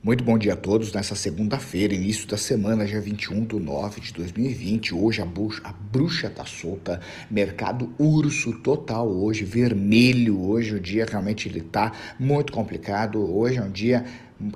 Muito bom dia a todos nessa segunda-feira, início da semana, dia 21 de 9 de 2020. Hoje a bruxa, a bruxa tá solta, mercado urso total hoje, vermelho. Hoje o dia realmente ele tá muito complicado. Hoje é um dia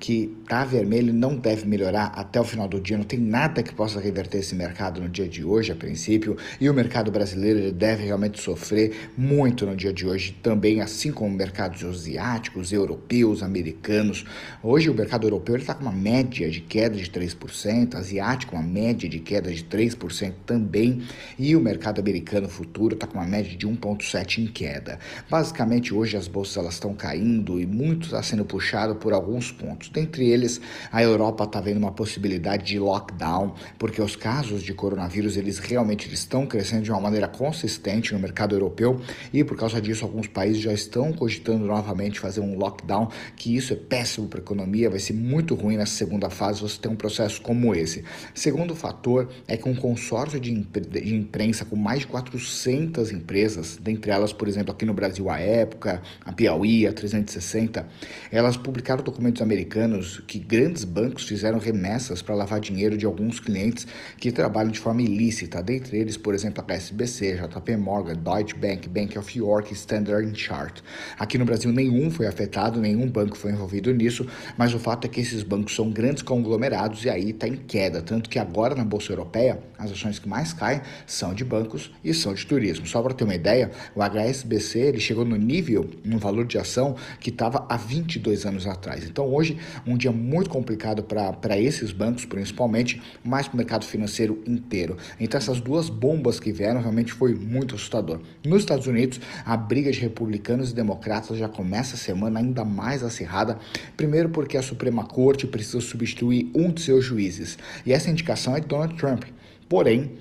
que está vermelho não deve melhorar até o final do dia. Não tem nada que possa reverter esse mercado no dia de hoje, a princípio. E o mercado brasileiro deve realmente sofrer muito no dia de hoje também, assim como mercados asiáticos, europeus, americanos. Hoje o mercado europeu está com uma média de queda de 3%, asiático uma média de queda de 3% também. E o mercado americano futuro está com uma média de 1,7% em queda. Basicamente hoje as bolsas elas estão caindo e muito está sendo puxado por alguns pontos pontos. Dentre eles, a Europa está vendo uma possibilidade de lockdown, porque os casos de coronavírus eles realmente estão crescendo de uma maneira consistente no mercado europeu e por causa disso alguns países já estão cogitando novamente fazer um lockdown, que isso é péssimo para a economia, vai ser muito ruim nessa segunda fase você ter um processo como esse. Segundo fator é que um consórcio de, de imprensa com mais de 400 empresas, dentre elas, por exemplo, aqui no Brasil a Época, a Piauí, a 360, elas publicaram documentos americanos americanos que grandes bancos fizeram remessas para lavar dinheiro de alguns clientes que trabalham de forma ilícita, dentre eles, por exemplo, a SBC, JP Morgan, Deutsche Bank, Bank of York, Standard Chartered. Aqui no Brasil nenhum foi afetado, nenhum banco foi envolvido nisso, mas o fato é que esses bancos são grandes conglomerados e aí está em queda, tanto que agora na Bolsa Europeia as ações que mais caem são de bancos e são de turismo. Só para ter uma ideia, o HSBC ele chegou no nível, no valor de ação que estava há 22 anos atrás. Então hoje hoje, um dia muito complicado para esses bancos, principalmente, mas para o mercado financeiro inteiro. Então, essas duas bombas que vieram realmente foi muito assustador. Nos Estados Unidos, a briga de republicanos e democratas já começa a semana ainda mais acirrada, primeiro porque a Suprema Corte precisa substituir um de seus juízes, e essa indicação é Donald Trump. Porém,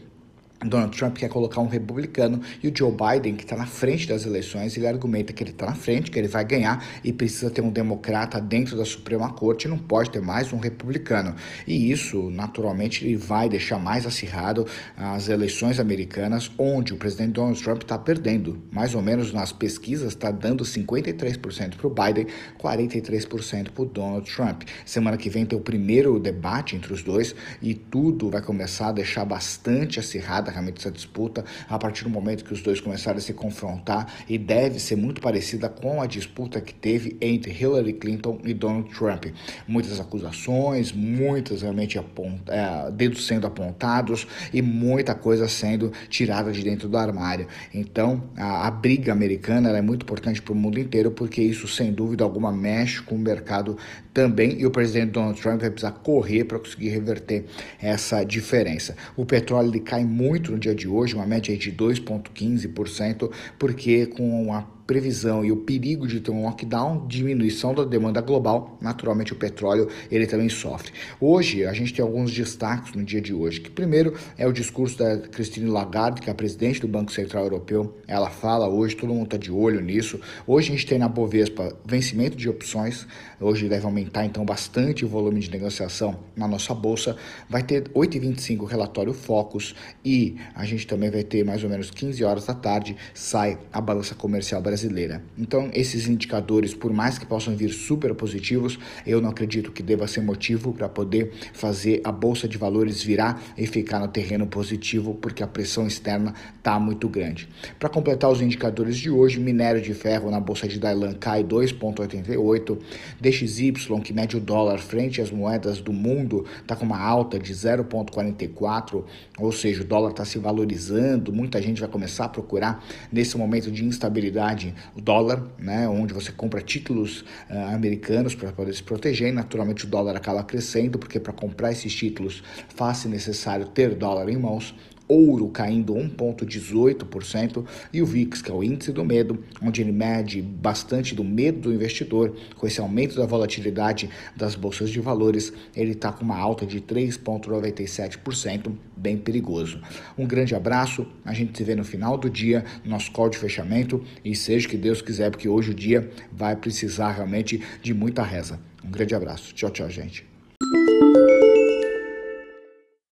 Donald Trump quer colocar um republicano e o Joe Biden, que está na frente das eleições, ele argumenta que ele está na frente, que ele vai ganhar e precisa ter um democrata dentro da Suprema Corte, não pode ter mais um republicano. E isso, naturalmente, ele vai deixar mais acirrado as eleições americanas, onde o presidente Donald Trump está perdendo. Mais ou menos nas pesquisas, está dando 53% para o Biden, 43% para o Donald Trump. Semana que vem tem o primeiro debate entre os dois e tudo vai começar a deixar bastante acirrada realmente essa disputa a partir do momento que os dois começaram a se confrontar e deve ser muito parecida com a disputa que teve entre Hillary Clinton e Donald Trump. Muitas acusações, muitas realmente aponta, é, dedos sendo apontados e muita coisa sendo tirada de dentro do armário. Então, a, a briga americana é muito importante para o mundo inteiro porque isso, sem dúvida alguma, mexe com o mercado também e o presidente Donald Trump vai precisar correr para conseguir reverter essa diferença. O petróleo ele cai muito muito no dia de hoje, uma média de 2,15%, porque com a previsão e o perigo de ter um lockdown, diminuição da demanda global, naturalmente o petróleo ele também sofre. Hoje a gente tem alguns destaques no dia de hoje, que primeiro é o discurso da Christine Lagarde, que é a presidente do Banco Central Europeu, ela fala hoje, todo mundo está de olho nisso. Hoje a gente tem na Bovespa vencimento de opções, hoje deve aumentar então bastante o volume de negociação na nossa bolsa. Vai ter 8h25 relatório Focus e a gente também vai ter mais ou menos 15 horas da tarde, sai a balança comercial brasileira brasileira. Então, esses indicadores, por mais que possam vir super positivos, eu não acredito que deva ser motivo para poder fazer a bolsa de valores virar e ficar no terreno positivo, porque a pressão externa está muito grande. Para completar os indicadores de hoje, minério de ferro na bolsa de Dailan cai 2,88, DXY, que mede o dólar frente às moedas do mundo, está com uma alta de 0,44, ou seja, o dólar está se valorizando, muita gente vai começar a procurar nesse momento de instabilidade o dólar, né, onde você compra títulos uh, americanos para poder se proteger, e naturalmente o dólar acaba crescendo, porque para comprar esses títulos faz-se necessário ter dólar em mãos ouro caindo 1,18% e o VIX, que é o índice do medo, onde ele mede bastante do medo do investidor, com esse aumento da volatilidade das bolsas de valores, ele está com uma alta de 3,97%, bem perigoso. Um grande abraço, a gente se vê no final do dia, nosso call de fechamento e seja que Deus quiser, porque hoje o dia vai precisar realmente de muita reza. Um grande abraço. Tchau, tchau, gente.